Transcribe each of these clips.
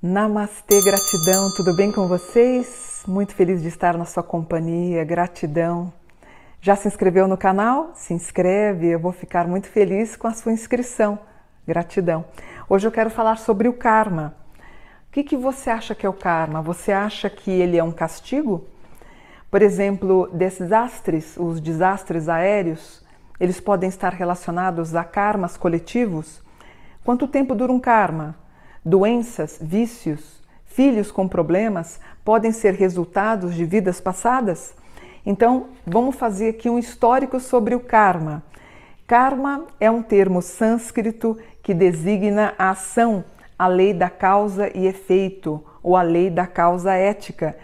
Namastê, gratidão, tudo bem com vocês? Muito feliz de estar na sua companhia, gratidão. Já se inscreveu no canal? Se inscreve, eu vou ficar muito feliz com a sua inscrição. Gratidão. Hoje eu quero falar sobre o karma. O que, que você acha que é o karma? Você acha que ele é um castigo? Por exemplo, desastres, os desastres aéreos, eles podem estar relacionados a karmas coletivos? Quanto tempo dura um karma? Doenças, vícios, filhos com problemas podem ser resultados de vidas passadas? Então, vamos fazer aqui um histórico sobre o karma. Karma é um termo sânscrito que designa a ação, a lei da causa e efeito, ou a lei da causa ética.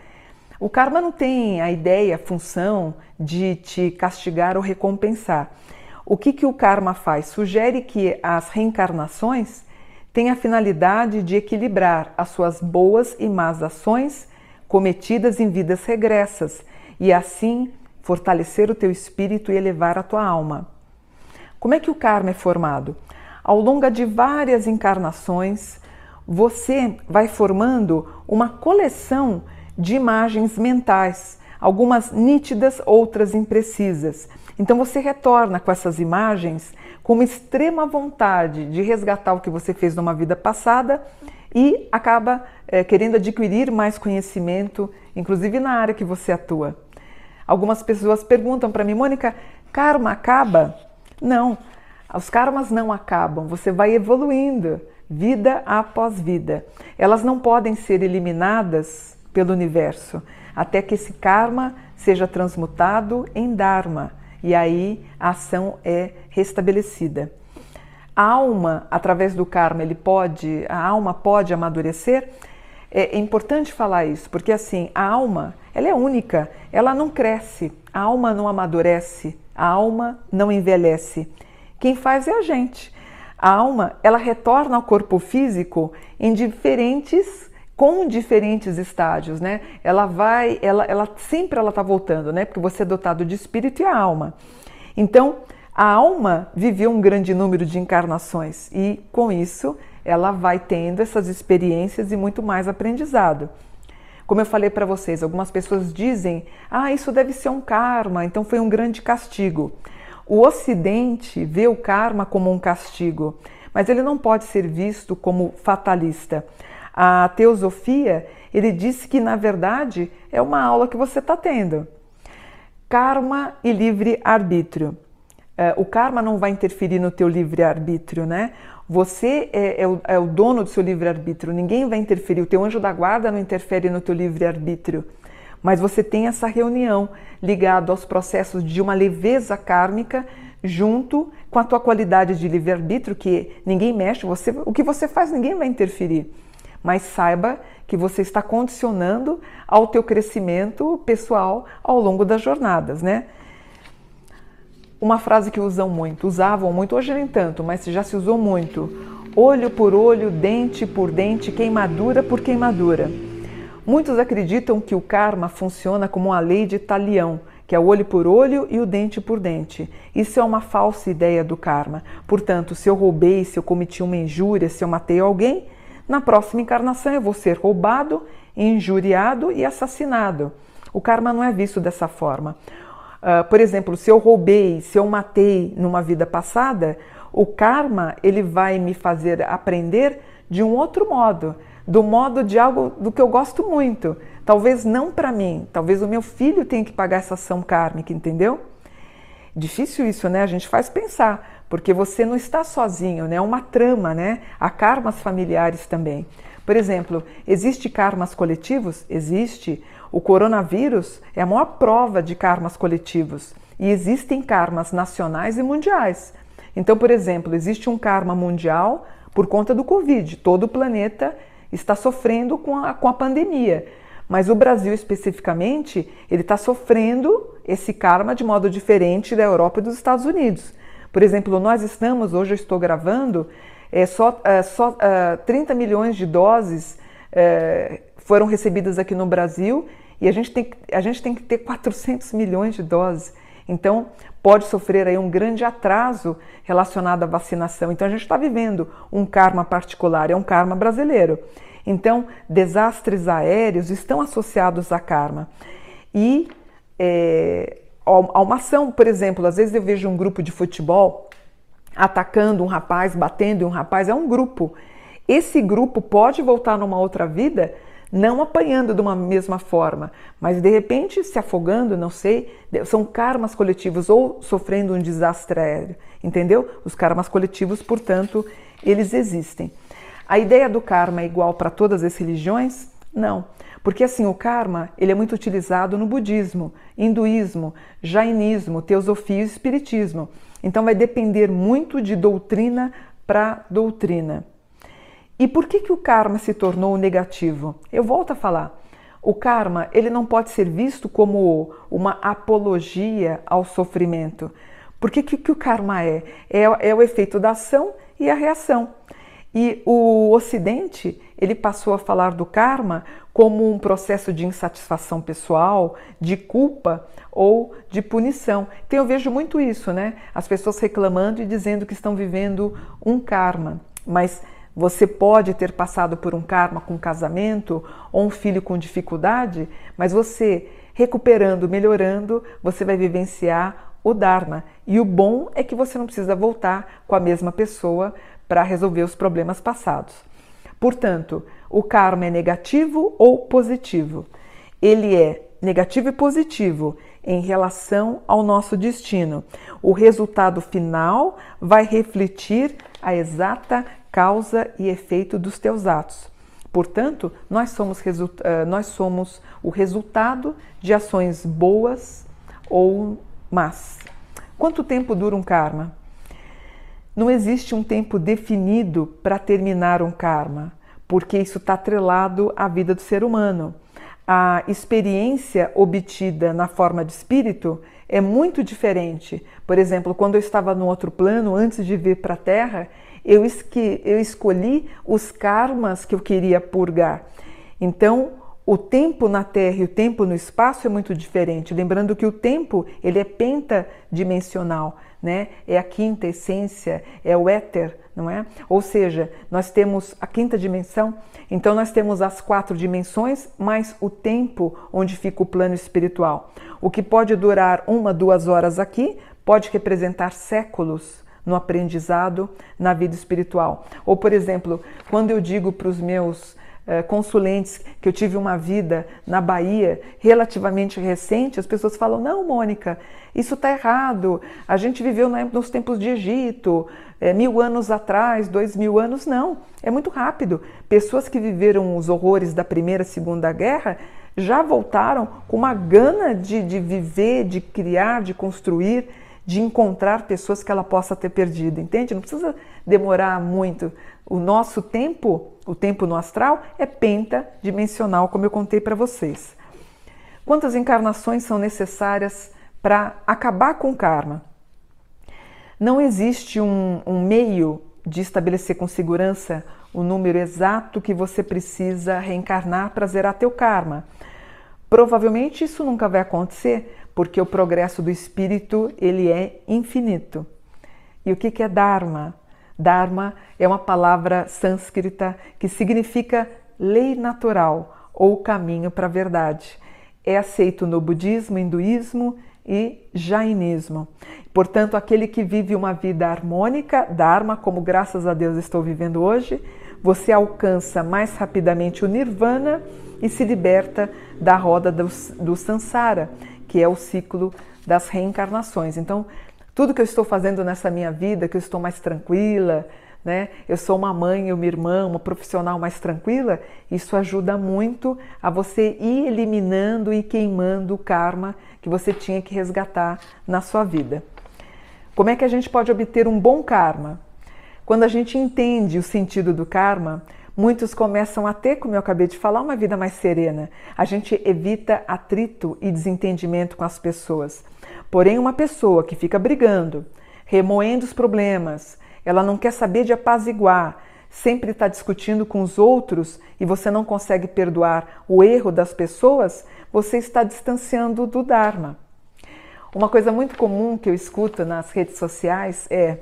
O karma não tem a ideia, a função de te castigar ou recompensar. O que, que o karma faz? Sugere que as reencarnações tem a finalidade de equilibrar as suas boas e más ações cometidas em vidas regressas e assim fortalecer o teu espírito e elevar a tua alma. Como é que o karma é formado? Ao longo de várias encarnações, você vai formando uma coleção de imagens mentais, algumas nítidas, outras imprecisas. Então você retorna com essas imagens com uma extrema vontade de resgatar o que você fez numa vida passada e acaba é, querendo adquirir mais conhecimento, inclusive na área que você atua. Algumas pessoas perguntam para mim, Mônica, karma acaba? Não, os karmas não acabam, você vai evoluindo vida após vida. Elas não podem ser eliminadas pelo universo até que esse karma seja transmutado em Dharma e aí a ação é restabelecida. A alma, através do karma, ele pode, a alma pode amadurecer. É, é importante falar isso, porque assim, a alma, ela é única, ela não cresce, a alma não amadurece, a alma não envelhece. Quem faz é a gente. A alma, ela retorna ao corpo físico em diferentes com diferentes estágios, né? Ela vai, ela, ela sempre ela está voltando, né? Porque você é dotado de espírito e a alma. Então, a alma viveu um grande número de encarnações e com isso ela vai tendo essas experiências e muito mais aprendizado. Como eu falei para vocês, algumas pessoas dizem: "Ah, isso deve ser um karma, então foi um grande castigo". O ocidente vê o karma como um castigo, mas ele não pode ser visto como fatalista a teosofia, ele disse que na verdade é uma aula que você está tendo. Karma e livre-arbítrio. É, o karma não vai interferir no teu livre-arbítrio, né? Você é, é, o, é o dono do seu livre-arbítrio, ninguém vai interferir, o teu anjo da guarda não interfere no teu livre-arbítrio. Mas você tem essa reunião ligado aos processos de uma leveza kármica junto com a tua qualidade de livre-arbítrio, que ninguém mexe, você, o que você faz ninguém vai interferir mas saiba que você está condicionando ao teu crescimento pessoal ao longo das jornadas, né? Uma frase que usam muito, usavam muito, hoje nem tanto, mas já se usou muito. Olho por olho, dente por dente, queimadura por queimadura. Muitos acreditam que o karma funciona como uma lei de talião, que é o olho por olho e o dente por dente. Isso é uma falsa ideia do karma. Portanto, se eu roubei, se eu cometi uma injúria, se eu matei alguém, na próxima encarnação eu vou ser roubado, injuriado e assassinado. O karma não é visto dessa forma. Uh, por exemplo, se eu roubei, se eu matei numa vida passada, o karma ele vai me fazer aprender de um outro modo, do modo de algo do que eu gosto muito. Talvez não para mim, talvez o meu filho tenha que pagar essa ação kármica, entendeu? Difícil isso, né? A gente faz pensar porque você não está sozinho, né? É uma trama, né? Há karmas familiares também. Por exemplo, existe karmas coletivos? Existe. O coronavírus é a maior prova de karmas coletivos. E existem karmas nacionais e mundiais. Então, por exemplo, existe um karma mundial por conta do Covid. Todo o planeta está sofrendo com a, com a pandemia. Mas o Brasil especificamente, ele está sofrendo esse karma de modo diferente da Europa e dos Estados Unidos. Por exemplo, nós estamos, hoje eu estou gravando, é, só, é, só é, 30 milhões de doses é, foram recebidas aqui no Brasil E a gente tem, a gente tem que ter 400 milhões de doses. Então, pode sofrer aí um grande atraso relacionado à vacinação. Então, a gente está vivendo um karma particular, é um karma brasileiro. Então, desastres aéreos estão associados a karma. E é, a uma ação, por exemplo, às vezes eu vejo um grupo de futebol atacando um rapaz, batendo em um rapaz, é um grupo. Esse grupo pode voltar numa outra vida não apanhando de uma mesma forma, mas de repente se afogando, não sei, são karmas coletivos ou sofrendo um desastre aéreo, entendeu? Os karmas coletivos, portanto, eles existem. A ideia do karma é igual para todas as religiões? Não. Porque assim, o karma, ele é muito utilizado no budismo, hinduísmo, jainismo, teosofia e espiritismo. Então vai depender muito de doutrina para doutrina. E por que, que o karma se tornou negativo? Eu volto a falar. O karma ele não pode ser visto como uma apologia ao sofrimento. Porque que, que o karma é? é? É o efeito da ação e a reação. E o Ocidente ele passou a falar do karma como um processo de insatisfação pessoal, de culpa ou de punição. Então eu vejo muito isso, né? As pessoas reclamando e dizendo que estão vivendo um karma. Mas você pode ter passado por um karma com casamento ou um filho com dificuldade, mas você recuperando, melhorando, você vai vivenciar o Dharma. E o bom é que você não precisa voltar com a mesma pessoa para resolver os problemas passados. Portanto, o karma é negativo ou positivo? Ele é negativo e positivo em relação ao nosso destino. O resultado final vai refletir a exata causa e efeito dos teus atos. Portanto, nós somos, eh, nós somos o resultado de ações boas ou más. Quanto tempo dura um karma? Não existe um tempo definido para terminar um karma, porque isso está atrelado à vida do ser humano. A experiência obtida na forma de espírito é muito diferente. Por exemplo, quando eu estava no outro plano, antes de vir para a Terra, eu, eu escolhi os karmas que eu queria purgar. Então, o tempo na Terra e o tempo no espaço é muito diferente. Lembrando que o tempo ele é pentadimensional, né? É a quinta essência, é o éter, não é? Ou seja, nós temos a quinta dimensão, então nós temos as quatro dimensões mais o tempo onde fica o plano espiritual. O que pode durar uma, duas horas aqui pode representar séculos no aprendizado na vida espiritual. Ou, por exemplo, quando eu digo para os meus eh, consulentes que eu tive uma vida na Bahia relativamente recente, as pessoas falam: não, Mônica, isso está errado. A gente viveu nos tempos de Egito, é, mil anos atrás, dois mil anos. Não, é muito rápido. Pessoas que viveram os horrores da Primeira e Segunda Guerra já voltaram com uma gana de, de viver, de criar, de construir de encontrar pessoas que ela possa ter perdido, entende? Não precisa demorar muito. O nosso tempo, o tempo no astral, é pentadimensional, como eu contei para vocês. Quantas encarnações são necessárias para acabar com o karma? Não existe um, um meio de estabelecer com segurança o número exato que você precisa reencarnar para zerar teu karma. Provavelmente isso nunca vai acontecer, porque o progresso do espírito ele é infinito. E o que é Dharma? Dharma é uma palavra sânscrita que significa lei natural ou caminho para a verdade. É aceito no budismo, hinduísmo e jainismo. Portanto, aquele que vive uma vida harmônica, Dharma, como graças a Deus estou vivendo hoje, você alcança mais rapidamente o nirvana e se liberta da roda do, do samsara que é o ciclo das reencarnações. Então, tudo que eu estou fazendo nessa minha vida, que eu estou mais tranquila, né? Eu sou uma mãe, uma irmã, uma profissional mais tranquila, isso ajuda muito a você ir eliminando e queimando o karma que você tinha que resgatar na sua vida. Como é que a gente pode obter um bom karma? Quando a gente entende o sentido do karma, Muitos começam a ter, como eu acabei de falar, uma vida mais serena. A gente evita atrito e desentendimento com as pessoas. Porém, uma pessoa que fica brigando, remoendo os problemas, ela não quer saber de apaziguar, sempre está discutindo com os outros e você não consegue perdoar o erro das pessoas, você está distanciando do Dharma. Uma coisa muito comum que eu escuto nas redes sociais é: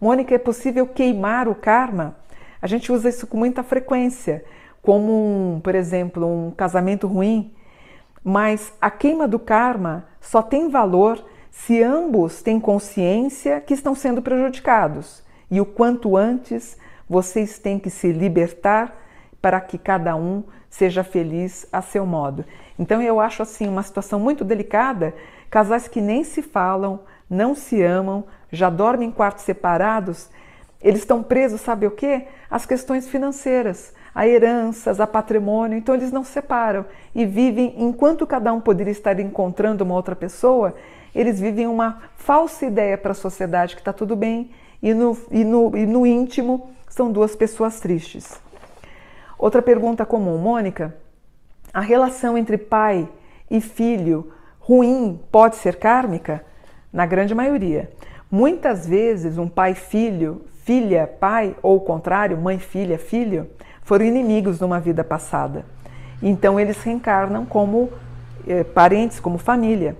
Mônica, é possível queimar o karma? A gente usa isso com muita frequência, como, um, por exemplo, um casamento ruim. Mas a queima do karma só tem valor se ambos têm consciência que estão sendo prejudicados. E o quanto antes vocês têm que se libertar para que cada um seja feliz a seu modo. Então eu acho assim uma situação muito delicada, casais que nem se falam, não se amam, já dormem em quartos separados, eles estão presos, sabe o quê? As questões financeiras, a heranças, a patrimônio, então eles não se separam e vivem, enquanto cada um poderia estar encontrando uma outra pessoa, eles vivem uma falsa ideia para a sociedade que está tudo bem e no, e, no, e no íntimo são duas pessoas tristes. Outra pergunta comum, Mônica: a relação entre pai e filho ruim pode ser kármica? Na grande maioria. Muitas vezes, um pai-filho, filha-pai, ou o contrário, mãe-filha-filho, foram inimigos numa vida passada. Então, eles reencarnam como eh, parentes, como família.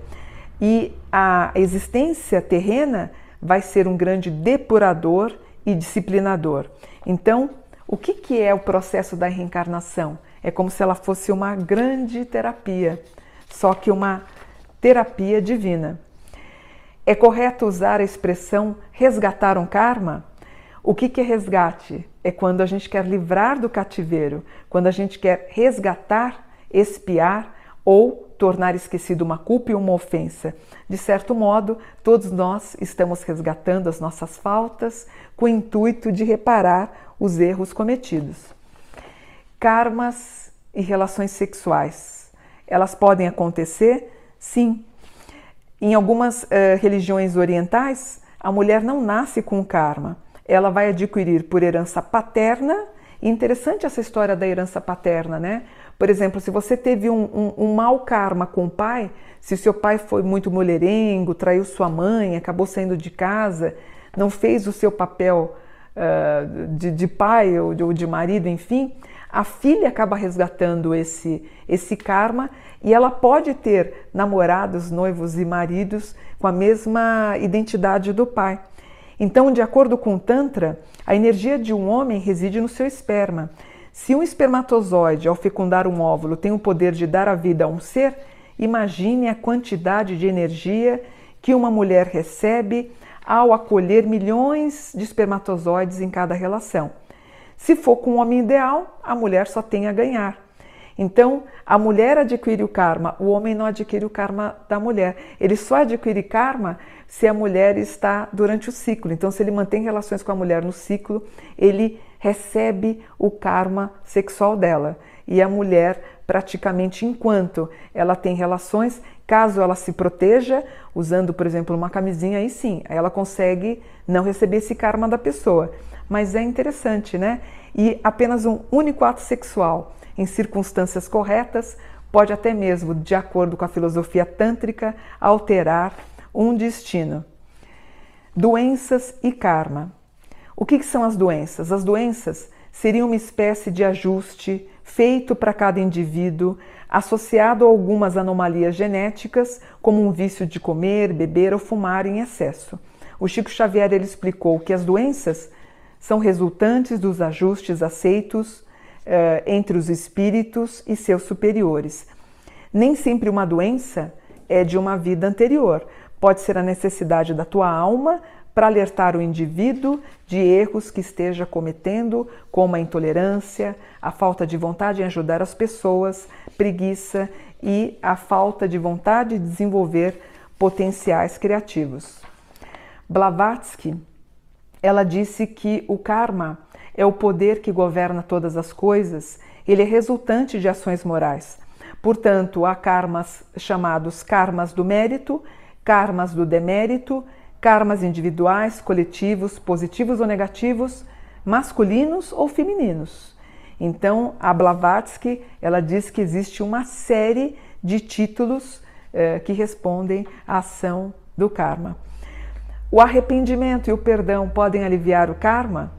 E a existência terrena vai ser um grande depurador e disciplinador. Então, o que, que é o processo da reencarnação? É como se ela fosse uma grande terapia, só que uma terapia divina. É correto usar a expressão resgatar um karma? O que, é resgate? É quando a gente quer livrar do cativeiro, quando a gente quer resgatar, espiar ou tornar esquecido uma culpa e uma ofensa. De certo modo, todos nós estamos resgatando as nossas faltas com o intuito de reparar os erros cometidos. Karmas e relações sexuais. Elas podem acontecer? Sim. Em algumas uh, religiões orientais, a mulher não nasce com karma. Ela vai adquirir por herança paterna. Interessante essa história da herança paterna, né? Por exemplo, se você teve um, um, um mau karma com o pai, se seu pai foi muito mulherengo, traiu sua mãe, acabou saindo de casa, não fez o seu papel uh, de, de, pai ou de, ou de marido, enfim, a filha acaba resgatando esse, esse karma e ela pode ter namorados, noivos e maridos com a mesma identidade do pai. Então, de acordo com o Tantra, a energia de um homem reside no seu esperma. Se um espermatozoide, ao fecundar um óvulo, tem o poder de dar a vida a um ser, imagine a quantidade de energia que uma mulher recebe ao acolher milhões de espermatozoides em cada relação. Se for com um homem ideal, a mulher só tem a ganhar. Então, a mulher adquire o karma, o homem não adquire o karma da mulher. Ele só adquire karma se a mulher está durante o ciclo. Então, se ele mantém relações com a mulher no ciclo, ele recebe o karma sexual dela. E a mulher, praticamente enquanto ela tem relações, caso ela se proteja, usando, por exemplo, uma camisinha, aí sim, ela consegue não receber esse karma da pessoa. Mas é interessante, né? E apenas um único ato sexual em circunstâncias corretas, pode até mesmo, de acordo com a filosofia tântrica, alterar um destino. Doenças e karma. O que, são as doenças? As doenças seriam uma espécie de ajuste feito para cada indivíduo, associado a algumas anomalias genéticas, como um vício de comer, beber ou fumar em excesso. O Chico Xavier ele explicou que as doenças são resultantes dos ajustes aceitos eh, entre os espíritos e seus superiores. Nem sempre uma doença é de uma vida anterior. Pode ser a necessidade da tua alma para alertar o indivíduo de erros que esteja cometendo, como a intolerância, a falta de vontade em ajudar as pessoas, preguiça e a falta de vontade de desenvolver potenciais criativos. Blavatsky, ela disse que o karma é o poder que governa todas as coisas, ele é resultante de ações morais. Portanto, há karmas chamados karmas do mérito, karmas do demérito, karmas individuais, coletivos, positivos ou negativos, masculinos ou femininos. Então, a Blavatsky, ela diz que existe uma série de títulos eh, que respondem à ação do karma. O arrependimento e o perdão podem aliviar o karma?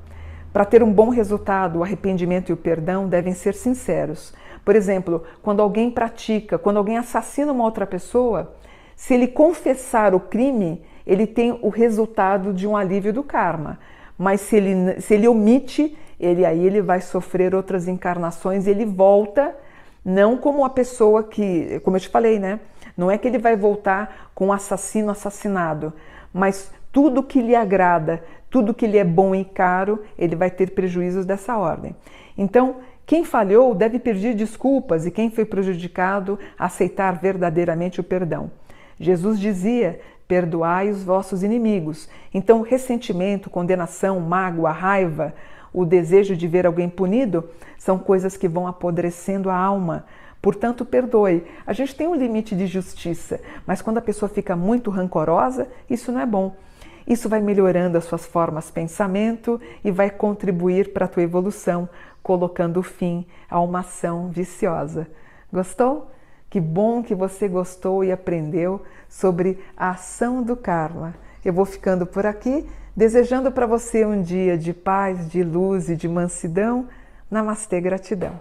Para ter um bom resultado, o arrependimento e o perdão devem ser sinceros, Por exemplo, quando alguém pratica, quando alguém assassina uma outra pessoa, se ele confessar o crime, ele tem o resultado de um alívio do karma. Mas se ele, se ele omite, ele aí ele vai sofrer outras encarnações e ele volta não como a pessoa que, como eu te falei, né? Não é que ele vai voltar com o assassino assassinado, mas tudo que lhe agrada, tudo que lhe é bom e caro, ele vai ter prejuízos dessa ordem. Então, quem falhou deve pedir desculpas e quem foi prejudicado aceitar verdadeiramente o perdão. Jesus dizia: Perdoai os vossos inimigos. Então, ressentimento, condenação, mágoa, raiva, o desejo de ver alguém punido são coisas que vão apodrecendo a alma. Portanto, perdoe. A gente tem um limite de justiça, mas quando a pessoa fica muito rancorosa, isso não é bom. Isso vai melhorando as suas formas de pensamento e vai contribuir para a tua evolução, colocando fim a uma ação viciosa. Gostou? Que bom que você gostou e aprendeu sobre a ação do karma. Eu vou ficando por aqui, desejando para você um dia de paz, de luz e de mansidão. Namastê, gratidão.